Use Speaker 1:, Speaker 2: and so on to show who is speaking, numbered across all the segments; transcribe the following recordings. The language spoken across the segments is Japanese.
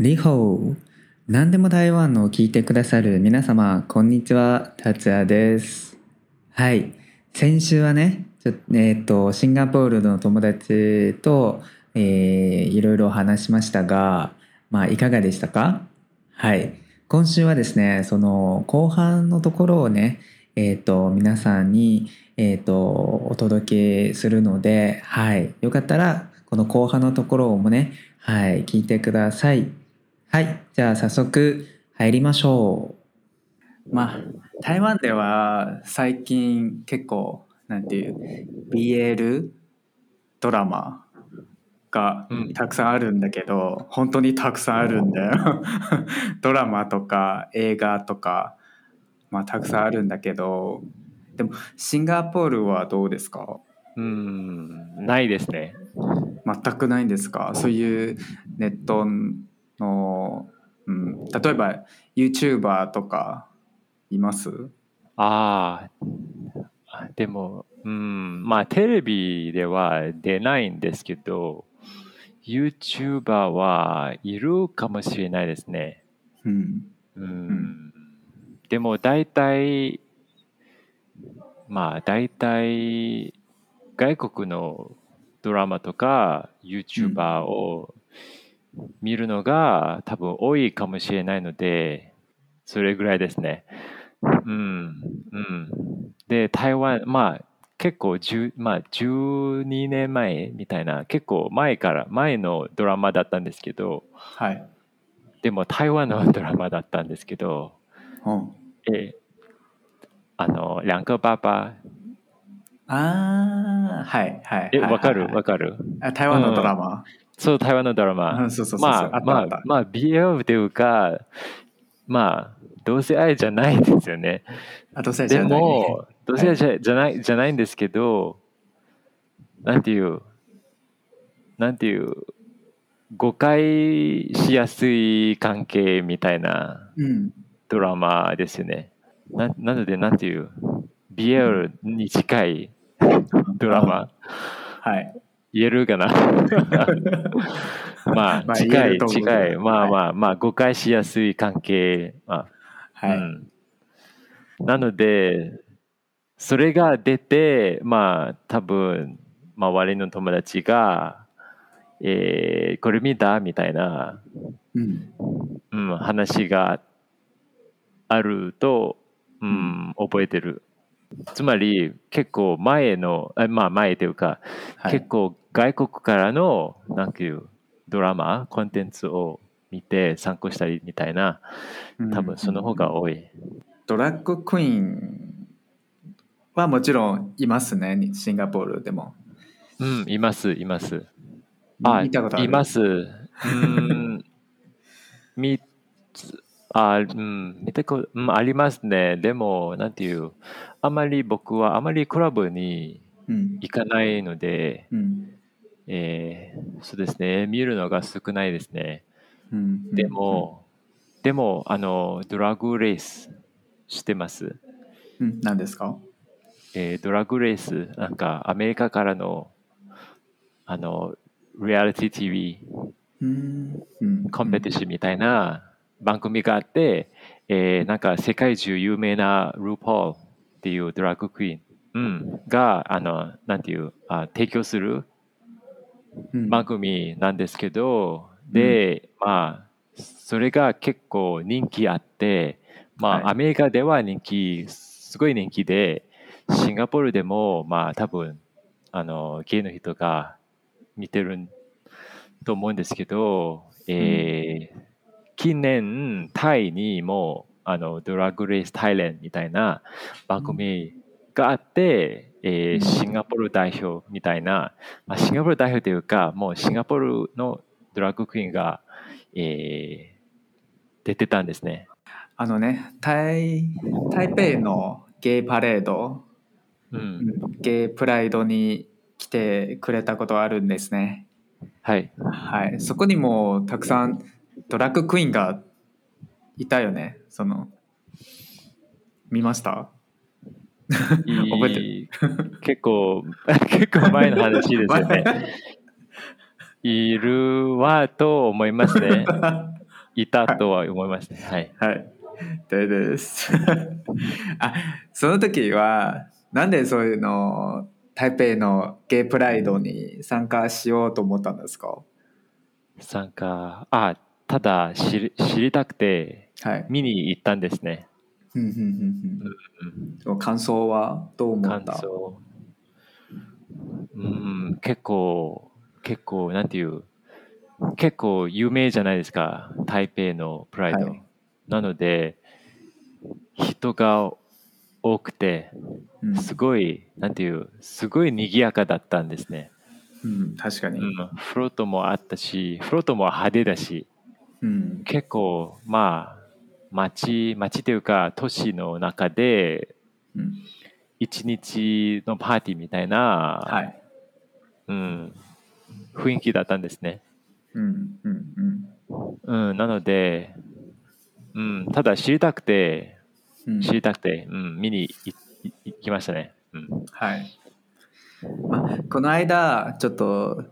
Speaker 1: リホー何でも台湾のを聞いてくださる皆様こんにちは。達也です。はい。先週はねちょえっ、とシンガポールの友達と、えーいろいろ話しましたがまあいかがでしたか？はい。今週はですねその後半のところをねえっ、と皆さんにえっ、とお届けするのではい。よかったらこの後半のところもねはい聞いてください。はいじゃあ早速入りましょう。まあ台湾では最近結構なんていう BL ドラマが
Speaker 2: うん。
Speaker 1: たくさんあるんだけど、本当にたくさんあるんだよ。ドラマとか映画とかまあたくさんあるんだけどでもシンガポールはどうですか？
Speaker 2: うん、ないですね。
Speaker 1: 全くないんですか？そういうネットの、うん、例えば YouTuber とかいます？
Speaker 2: ああ、でも、うん、まあテレビでは出ないんですけど、YouTuber はいるかもしれないですね。
Speaker 1: うん。
Speaker 2: うん、
Speaker 1: ん。
Speaker 2: でも大体、まあ大体外国のドラマとか YouTuber を見るのが多分多いかもしれないので、それぐらいですね。うん、うん。で、台湾、まあ結構10、まあ12年前みたいな、結構前から、前のドラマだったんですけど、
Speaker 1: はい、
Speaker 2: でも台湾のドラマだったんですけど、
Speaker 1: うん、
Speaker 2: えあの、两个爸爸、
Speaker 1: ああはいはい
Speaker 2: え、
Speaker 1: はい
Speaker 2: わかる？
Speaker 1: はい
Speaker 2: わかる？
Speaker 1: あ台湾のドラマ、
Speaker 2: そう、台湾のドラ
Speaker 1: う
Speaker 2: マ。
Speaker 1: ん、そうそうそう
Speaker 2: まあ、ま
Speaker 1: あった。あ
Speaker 2: BL というか、まあ、同性愛じゃないですよね。
Speaker 1: あ同性愛じ
Speaker 2: で
Speaker 1: ゃない。
Speaker 2: も、同性愛じゃじゃない、じゃないんですけど、なんていう、なんていう、誤解しやすい関係みたいな
Speaker 1: うん。
Speaker 2: ドラマですよね。ななので、なんていう、BL に近いドラマ、
Speaker 1: はい
Speaker 2: 言えるかな まあ、近い、近い。まあ
Speaker 1: はい
Speaker 2: まあ、まあ、誤解しやすい関係。まあ、
Speaker 1: はい、
Speaker 2: うん。なので、それが出て、まあ、多分、周りの友達が、えーこれ見た？みたいな、
Speaker 1: うん
Speaker 2: うん、話があると、うん、覚えてる。つまり、結構前の、あまあ前というか、
Speaker 1: はい、
Speaker 2: 結構外国からのなんていうドラマコンテンツを見て参考したりみたいな多分その方が多い、
Speaker 1: ドラッグクイーンはもちろんいますね。シンガポールでも。
Speaker 2: うんいますいます。あ
Speaker 1: 見たことある？
Speaker 2: います。うん。みあうん。見たこと、うん、ありますね。でもなんていうあまり僕はあまりクラブに
Speaker 1: うん。
Speaker 2: 行かないので、
Speaker 1: うん。
Speaker 2: えーそうですね。見るのが少ないですね。
Speaker 1: うん。
Speaker 2: でも、でも、あの、ドラッグレースしてます。
Speaker 1: うん。何ですか？
Speaker 2: えードラッグレース、なんかアメリカからの、あの、リアリティ TV
Speaker 1: うん。うん。
Speaker 2: コンペティションみたいな番組があって、えーなんか世界中有名なルーポールっていうドラッグクイーン、うん、が、あの、なんていう、あ提供する
Speaker 1: うん。
Speaker 2: 番組なんですけど、で、まあ、それが結構人気あって、まあ、
Speaker 1: はい。
Speaker 2: アメリカでは人気、すごい人気で、シンガポールでも、まあ、多分、あの、ゲイの人が見てると思うんですけど、えー近年、タイにも、あの、ドラッグレースタイレンみたいな番組があって、えーシンガポール代表みたいな、まあ、シンガポール代表というか、もうシンガポールのドラッグクイーンが、えー出てたんですね。
Speaker 1: あのね台台北のゲイパレード、
Speaker 2: うん。
Speaker 1: ゲイプライドに来てくれたことあるんですね
Speaker 2: はい。
Speaker 1: はいそこにもたくさんドラッグクイーンがいたよねその見ました？覚えて
Speaker 2: い結構、結構前の話ですよね。いるはと思いますね。いたとは思いますね。はい。
Speaker 1: はい。でです。あ、その時は、なんでそういうの、台北のゲイプライドに参加しようと思ったんですか？
Speaker 2: 参加、あ、ただ知り知りたくて
Speaker 1: はい。
Speaker 2: 見に行ったんですね。
Speaker 1: うんうんうん感想はどう思った？
Speaker 2: 感想。うん、結構、結構、なんていう、結構有名じゃないですか、台北のプライド。
Speaker 1: はい
Speaker 2: なので、人が多くて、
Speaker 1: うん
Speaker 2: すごい、なんていう、すごい賑やかだったんですね。
Speaker 1: うん、確かに。
Speaker 2: うん、フロートもあったし、フロートも派手だし、
Speaker 1: うん。
Speaker 2: 結構、まあ、街、街というか、都市の中で、
Speaker 1: うん
Speaker 2: 一日のパーティーみたいな、
Speaker 1: はい。
Speaker 2: うん、雰囲気だったんですね。
Speaker 1: うんうんうん
Speaker 2: うん、なので、うん、ただ知りたくて、
Speaker 1: うん
Speaker 2: 知りたくて、うん、見に行きましたね。うん、
Speaker 1: はい。まあ、この間、ちょっと、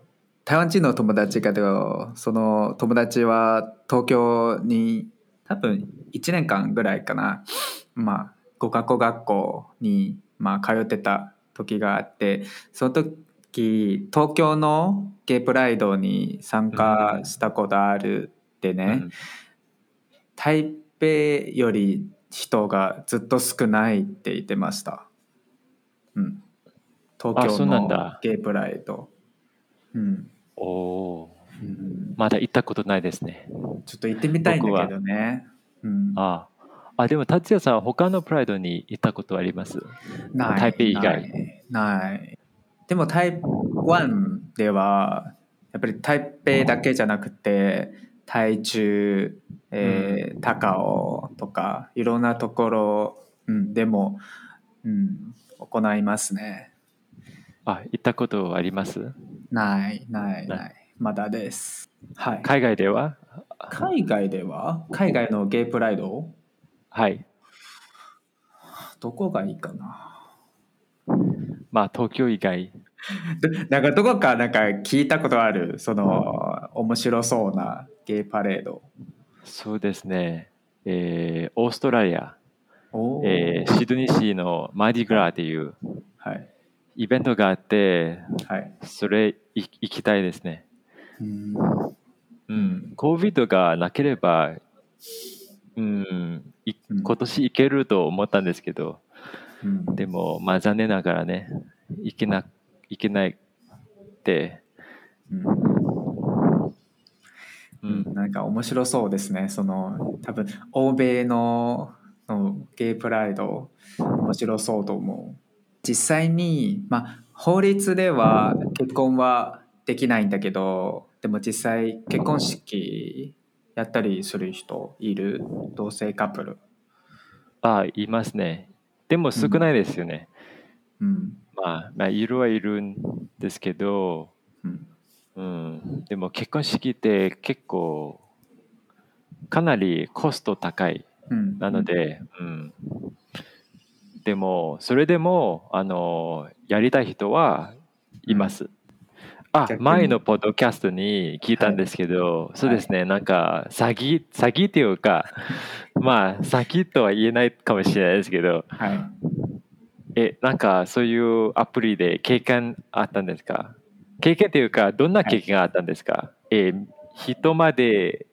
Speaker 1: 台湾人の友達がど、その友達は東京に多分1年間ぐらいかな、まあ、語学校学校に、まあ、通ってた時があって、その時、東京のゲイプライドに参加したことあるってね、
Speaker 2: うん
Speaker 1: 台北より人がずっと少ないって言ってました。うん。東京の
Speaker 2: なんだ
Speaker 1: ゲイプライド。うん。
Speaker 2: おおー、
Speaker 1: うん。
Speaker 2: まだ行ったことないですね。
Speaker 1: ちょっと行ってみたいんだけどね。うん、
Speaker 2: ああ、でも達也さん、他のプライドに行ったことあります？
Speaker 1: ない
Speaker 2: 台北以外。
Speaker 1: ない。ない。でも台湾ではやっぱり台北だけじゃなくて台中、えー高尾とかいろんなところ、うん、でも、うん、行いますね。
Speaker 2: あ、行ったことあります？
Speaker 1: ないない
Speaker 2: な
Speaker 1: ないまだです。はい。
Speaker 2: 海外では？
Speaker 1: 海外では？海外のゲイプライド？
Speaker 2: はい。
Speaker 1: どこがいいかな？
Speaker 2: まあ、東京以外。
Speaker 1: どなんかどこかなんか聞いたことある？その面白そうなゲイパレード。
Speaker 2: そうですね。えーオーストラリア、えーシドニー市のマーディグラーっていう
Speaker 1: はい
Speaker 2: イベントがあって、
Speaker 1: はい。
Speaker 2: それい行きたいですね。
Speaker 1: うん
Speaker 2: うん。COVID がなければ、うん、い
Speaker 1: うん
Speaker 2: 今年行けると思ったんですけど、
Speaker 1: うん
Speaker 2: でも、まあ残念ながらね、行けな、行けないって、
Speaker 1: うん
Speaker 2: うん、
Speaker 1: なんか面白そうですね。その多分欧米ののゲイプライド面白そうと思う。実際にまあ法律では結婚はできないんだけど、でも実際結婚式やったりする人いる同性カップル？
Speaker 2: あ、いますね。でも少ないですよね。
Speaker 1: うん
Speaker 2: まあ、まあ、いるはいるんですけど、
Speaker 1: うん
Speaker 2: うん、でも結婚式って結構かなりコスト高い
Speaker 1: うん、
Speaker 2: なので、うん、でもそれでもあのやりたい人はいます。あ前のポッドキャストに聞いたんですけど、そうですね、なんか詐欺詐欺っていうか まあ詐欺とは言えないかもしれないですけど
Speaker 1: はい。
Speaker 2: えなんかそういうアプリで経験あったんですか？経験というかどんな経験があったんですか、えー人まで、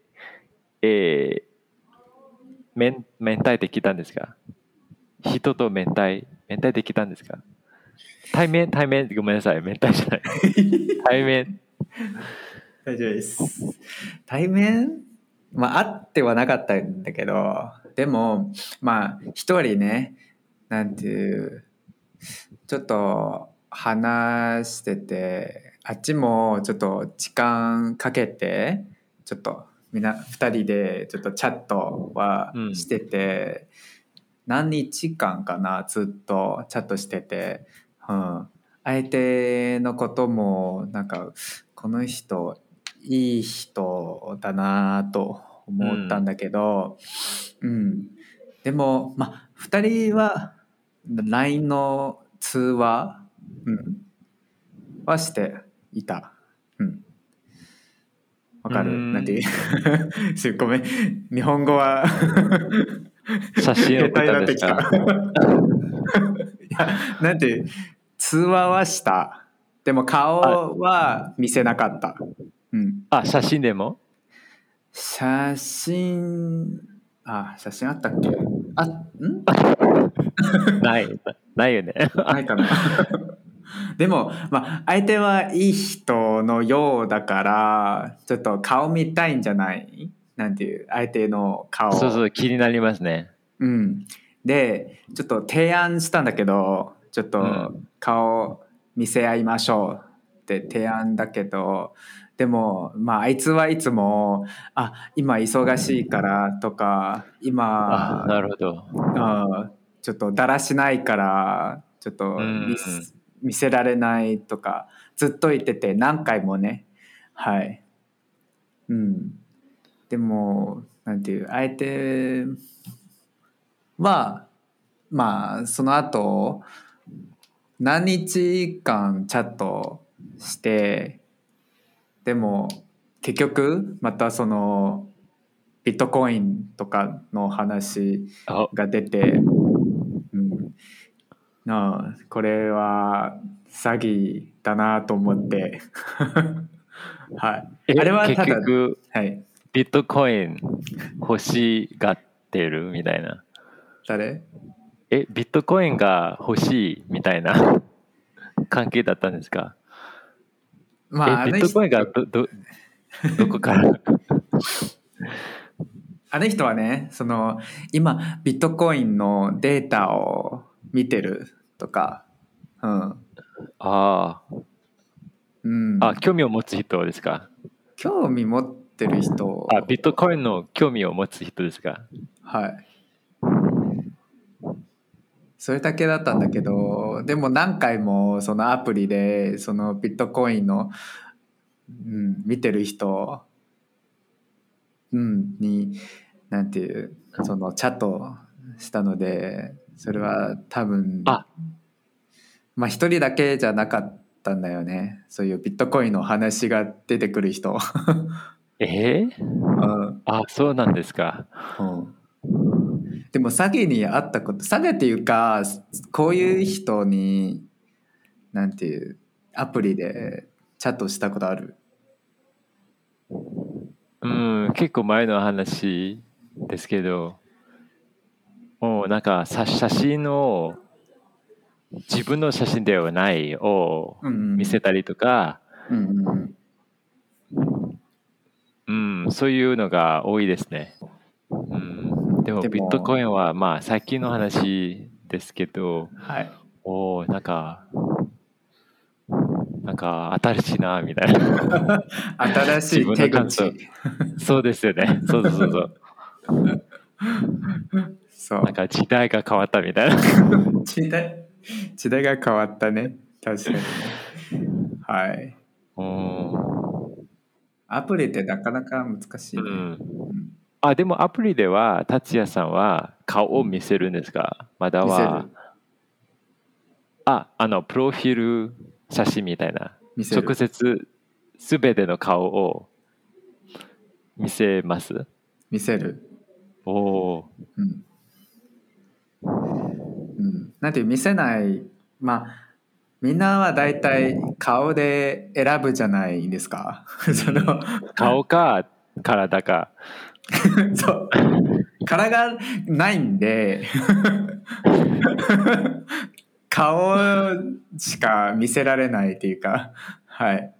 Speaker 2: えー、面面対できたんですか？人と面対面対できたんですか？対面対面ごめんなさい。面対じゃない。対面。
Speaker 1: 大丈夫です。対面？まあ、あってはなかったんだけど、でも、まあ、一人ね、なんていう、ちょっと話してて、あっちもちょっと時間かけて、ちょっとみんな二人でちょっとチャットはしてて、何日間かな、ずっとチャットしてて、うん。相手のことも、なんか、この人、いい人だなと思ったんだけど、うん。でも、まあ、二人は、LINE の通話、うん、はしていた。うん。わかる？
Speaker 2: うん
Speaker 1: なんていう？すごめん日本語は
Speaker 2: 写真を送ったんですか？
Speaker 1: いやなんて通話はした。でも顔は見せなかった、うん、
Speaker 2: あ、写真でも？
Speaker 1: 写真あ写真あったっけ？あん？
Speaker 2: ない。ないよね。
Speaker 1: ないかな。でも、まあ、相手はいい人のようだからちょっと顔見たいんじゃない？なんていう相手の顔。
Speaker 2: そうそう、気になりますね。
Speaker 1: うん、でちょっと提案したんだけどちょっ
Speaker 2: う
Speaker 1: と顔見せ合いましょうって提案だけどでもまああいつはいつも「あ今忙しいから」とか「
Speaker 2: あ、
Speaker 1: 今
Speaker 2: なるほど。
Speaker 1: あちょっとだらしないからちょっと
Speaker 2: うん。
Speaker 1: 見す見せられない」とかずっと言ってて何回もね。はい。うんでもなんていう相手はまあその後何日間チャットしてでも結局またそのビットコインとかの話
Speaker 2: あ、
Speaker 1: が出て、うん、なあこれは詐欺だなと思って。はい。
Speaker 2: え
Speaker 1: あれはた
Speaker 2: 結
Speaker 1: だ
Speaker 2: 局、
Speaker 1: はい
Speaker 2: ビットコイン欲しがってるみたいな。
Speaker 1: 誰？
Speaker 2: え、ビットコインが欲しいみたいな 関係だったんですか？
Speaker 1: まあ
Speaker 2: ビットコインがど、ど、どこから？
Speaker 1: あの人はねその今ビットコインのデータを見てるとか。うん。
Speaker 2: あ
Speaker 1: うん。
Speaker 2: あ、あ、興味を持つ人ですか？
Speaker 1: 興味持ってる人。
Speaker 2: あ、ビットコインの興味を持つ人ですか？
Speaker 1: はい。それだけだったんだけどでも何回もそのアプリでそのビットコインの、うん、見てる人、うん、になんていうそのチャットしたのでそれは多分
Speaker 2: あ。
Speaker 1: まあ一人だけじゃなかったんだよね。そういうビットコインの話が出てくる人。
Speaker 2: えー？
Speaker 1: うん。
Speaker 2: あ、そうなんですか。
Speaker 1: うん。でも詐欺にあったこと詐欺っていうかこういう人になんていうアプリでチャットしたことある？
Speaker 2: うん、結構前の話ですけど、もうなんかさ写真を自分の写真ではないを
Speaker 1: うん
Speaker 2: 見せたりとか、
Speaker 1: うんうんうん
Speaker 2: うん、そういうのが多いですね。うん、でもビットコインはまあ最近の話ですけど、
Speaker 1: はい
Speaker 2: おーなんか、なんか新しいなみたいな。
Speaker 1: 新しい手口
Speaker 2: そうですよね。そうそうそうそう。
Speaker 1: そう
Speaker 2: なんか時代が変わったみたいな。
Speaker 1: 時代時代が変わったね確かにねはい
Speaker 2: うん
Speaker 1: アプリってなかなか難しいね、
Speaker 2: うん。あでもアプリでは達也さんは顔を見せるんですか？まだ
Speaker 1: 見せ
Speaker 2: は
Speaker 1: る。
Speaker 2: ああのプロフィール写真みたいな。
Speaker 1: 見せる。
Speaker 2: 直接すべての顔を見せます？
Speaker 1: 見せる。
Speaker 2: おお
Speaker 1: うん。うん、なんていう見せないまあみんなは大体顔で選ぶじゃないですか。その
Speaker 2: ー顔か体か。
Speaker 1: そう。殻がないんで。顔しか見せられないっていうか。はい。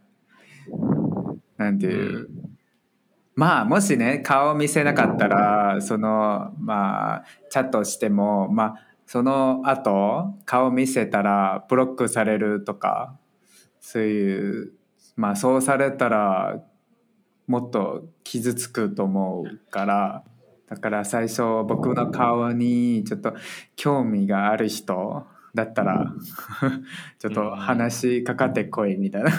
Speaker 1: なんていう、まあもしね顔を見せなかったらそのまあチャットしてもまあその後顔見せたらブロックされるとかそういうまあそうされたらもっと傷つくと思うからだから最初僕の顔にちょっと興味がある人だったらちょっと話しかかってこいみたいな。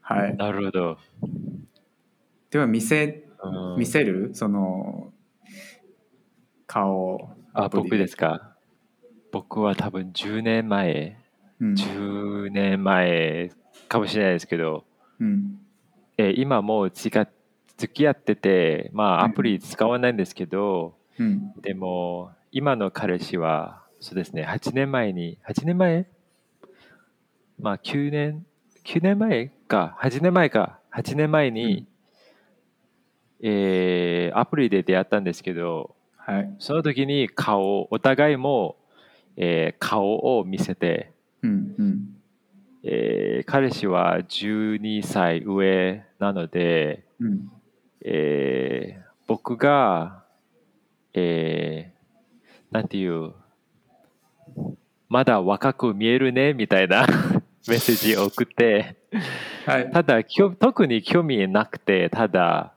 Speaker 1: はい。
Speaker 2: なるほど、
Speaker 1: でも見せ
Speaker 2: うん
Speaker 1: 見せるその顔
Speaker 2: あ僕ですか？僕は多分10年前。
Speaker 1: うん。
Speaker 2: 10年前かもしれないですけど、
Speaker 1: うん。
Speaker 2: えー今もう付き合付き合ってて、まあ、
Speaker 1: うん。
Speaker 2: アプリ使わないんですけど、
Speaker 1: うん。
Speaker 2: でも今の彼氏はそうですね8年前に8年前？まあ9年9年前か8年前か8年前に、えーアプリで出会ったんですけど
Speaker 1: はい。
Speaker 2: その時に顔お互いも、えー顔を見せて、
Speaker 1: うんうん。
Speaker 2: えー彼氏は12歳上なので、
Speaker 1: うん。
Speaker 2: えー僕が、えーなんていう、まだ若く見えるねみたいな メッセージを送って、
Speaker 1: はい。
Speaker 2: ただ特に興味なくて、ただ、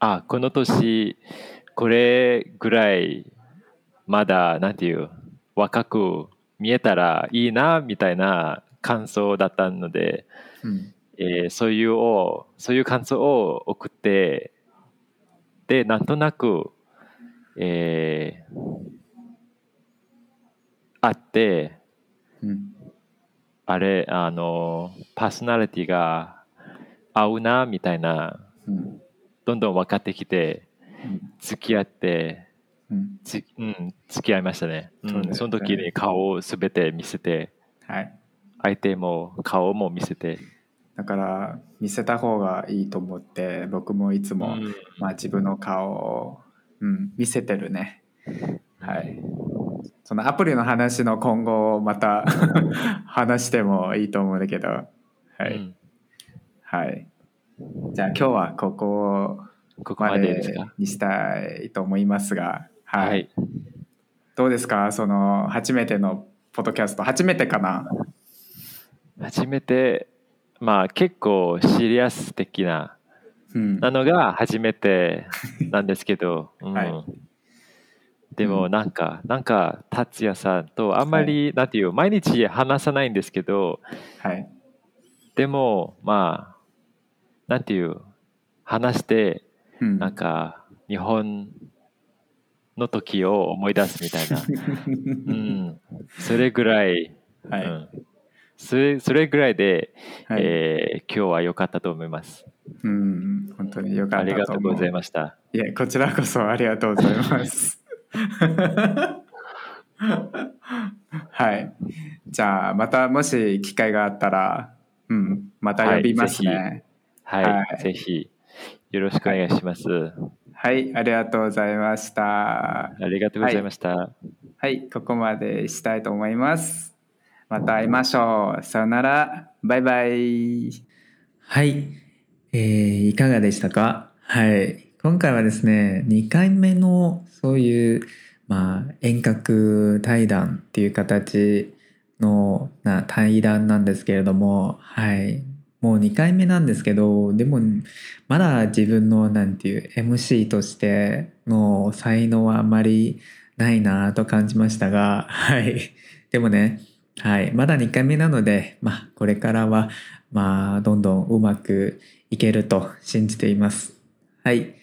Speaker 2: あ、この年、これぐらい、まだ、なんていう、若く見えたらいいなみたいな感想だったので、
Speaker 1: うん。
Speaker 2: えーそういうをそういう感想を送ってでなんとなく、えー会って
Speaker 1: うん。
Speaker 2: あれあのパーソナリティが合うなみたいな
Speaker 1: うん
Speaker 2: どんどん分かってきて
Speaker 1: うん
Speaker 2: 付き合って
Speaker 1: うん。
Speaker 2: つ、うん、付き合いましたね、うん
Speaker 1: そ
Speaker 2: の時に顔を全て見せて
Speaker 1: はい。
Speaker 2: 相手も顔も見せて、
Speaker 1: だから見せた方がいいと思って僕もいつも、
Speaker 2: うん。
Speaker 1: まあ、自分の顔を、うん、見せてるね。はい。そのアプリの話の今後また 話してもいいと思うんだけど。はい、
Speaker 2: うん。
Speaker 1: はいじゃあ今日はここ
Speaker 2: ここまで
Speaker 1: にしたいと思いますがはい、
Speaker 2: はい。
Speaker 1: どうですか？その初めてのポッドキャスト初めてかな？
Speaker 2: 初めてまあ結構シリアス的な
Speaker 1: うん。
Speaker 2: なのが初めてなんですけど、うん。
Speaker 1: はい。
Speaker 2: でもなんか、なんか達也さんとあんまり、なんていう毎日話さないんですけど
Speaker 1: はい。
Speaker 2: でもまあなんていう話して
Speaker 1: うん
Speaker 2: なんか日本の時を思い出すみたいな、うん、それぐらい、
Speaker 1: はい、
Speaker 2: うん、それそれぐらいで、
Speaker 1: はい
Speaker 2: えー今日は良かったと思います。
Speaker 1: うん本当によか
Speaker 2: あ
Speaker 1: ったと思う
Speaker 2: りがとうございました。
Speaker 1: いえ、こちらこそありがとうございます。はい。じゃあ、またもし機会があったら、うん、また呼びますね。
Speaker 2: はい、
Speaker 1: はい
Speaker 2: ぜひよろしくお願いします。
Speaker 1: はい、ありがとうございました。
Speaker 2: ありがとうございました。
Speaker 1: はい、ここまでしたいと思います。また会いましょう。さよなら。バイバイ。はい、えーいかがでしたか？はい。今回はですね、2回目のそういう、まあ、遠隔対談っていう形のな対談なんですけれども、はい。もう2回目なんですけど、でも、まだ自分の、なんていう、MC としての才能はあまりないなと感じましたが、はい。でもね、はい。まだ2回目なので、まあ、これからは、まあ、どんどんうまくいけると信じています。はい。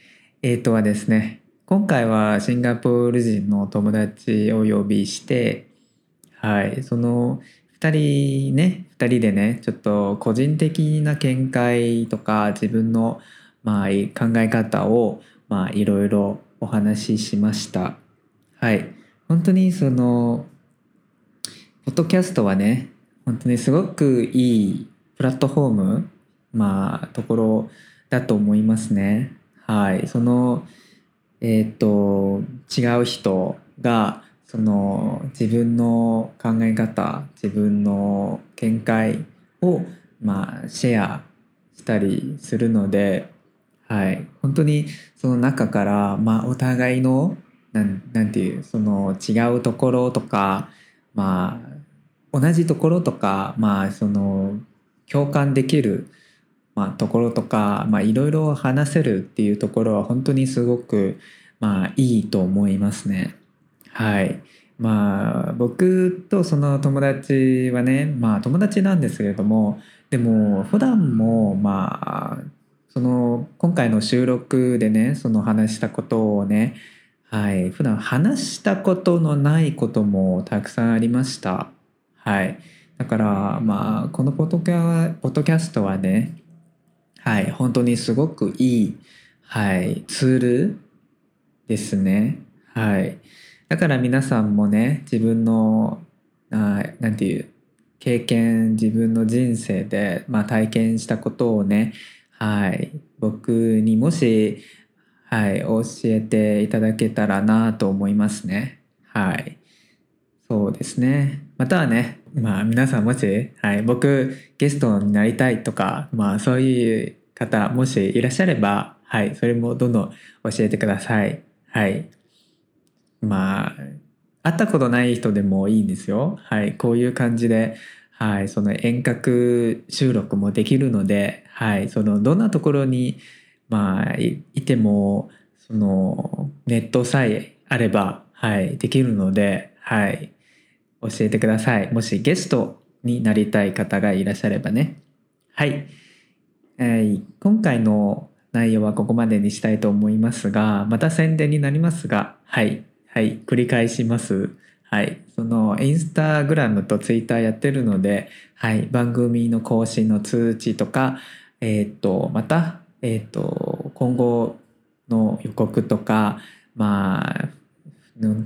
Speaker 1: えーとはですね、今回はシンガポール人の友達をお呼びして、はい。その2人ね、2人でね、ちょっと個人的な見解とか自分の、まあ、考え方を、まあ、いろいろお話ししました。はい。本当にその、ポッドキャストはね、本当にすごくいいプラットフォーム、まあ、ところだと思いますね。はい。その、えっ、と、違う人が、その、自分の考え方、自分の見解を、まあ、シェアしたりするので、はい。本当にその中から、まあ、お互いの、なんなんていう、その違うところとか、まあ、同じところとか、まあ、その、共感できる、まあ、ところとか、まあ、いろいろ話せるっていうところは本当にすごく、まあ、いいと思いますね。はい。まあ、僕とその友達はね、まあ、友達なんですけれども、でも、普段も、まあ、その、今回の収録でね、その話したことをね、はい、普段話したことのないこともたくさんありました。はい。だからまあこのポッドキャポッドキャストはねはい本当にすごくいい、はい、ツールですねはいだから皆さんもね自分のあなんていう経験自分の人生で、まあ、体験したことをねはい僕にもしはい教えていただけたらなと思いますね。はい。そうですね。またはねまあ皆さんもし、はい、僕ゲストになりたいとかまあそういう方もしいらっしゃればはいそれもどんどん教えてください。はい。まあ会ったことない人でもいいんですよ。はい、こういう感じで、はい、その遠隔収録もできるので、はい、そのどんなところに、まあ、いても、そのネットさえあれば、はい、できるので、はい、教えてください。もしゲストになりたい方がいらっしゃればね。はい。えー、今回の内容はここまでにしたいと思いますが、また宣伝になりますが、はい。はい、繰り返します。はい、そのインスタグラムとツイッターやってるので、はい、番組の更新の通知とか、えっ、と、また、えっ、と、今後の予告とか、まあ、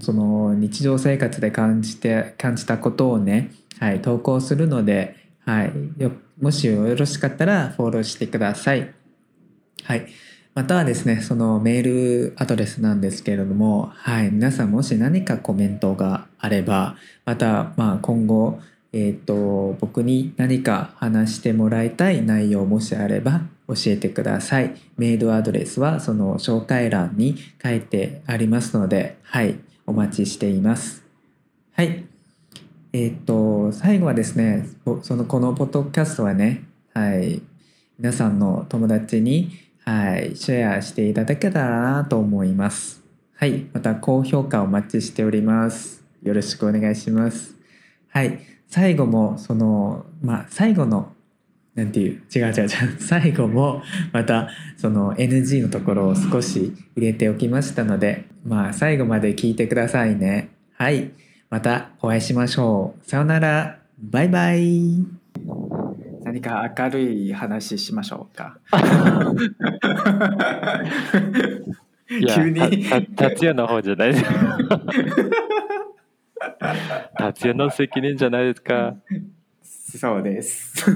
Speaker 1: その日常生活で感じて、感じたことをね、はい、投稿するので、はい、よもしよろしかったらフォローしてください。はい。またはですね、そのメールアドレスなんですけれども、はい、皆さんもし何かコメントがあれば、また、まあ今後、えっ、ー、と、僕に何か話してもらいたい内容もしあれば教えてください。メールアドレスはその紹介欄に書いてありますので、はい、お待ちしています。はい。えっ、ー、と、最後はですね、そのこのポッドキャストはね、はい、皆さんの友達にはい、シェアしていただけたらなと思います。はい、また高評価お待ちしております。よろしくお願いします。はい、最後もその、まあ、最後のなんていう、違う違う違う、最後もまたその NG のところを少し入れておきましたので、まあ最後まで聞いてくださいね。はい、またお会いしましょう。さようなら、バイバイ。何か明るい話しましょうか。
Speaker 2: 急に。達也の方じゃないですか。達也の責任じゃないですか。
Speaker 1: そうです。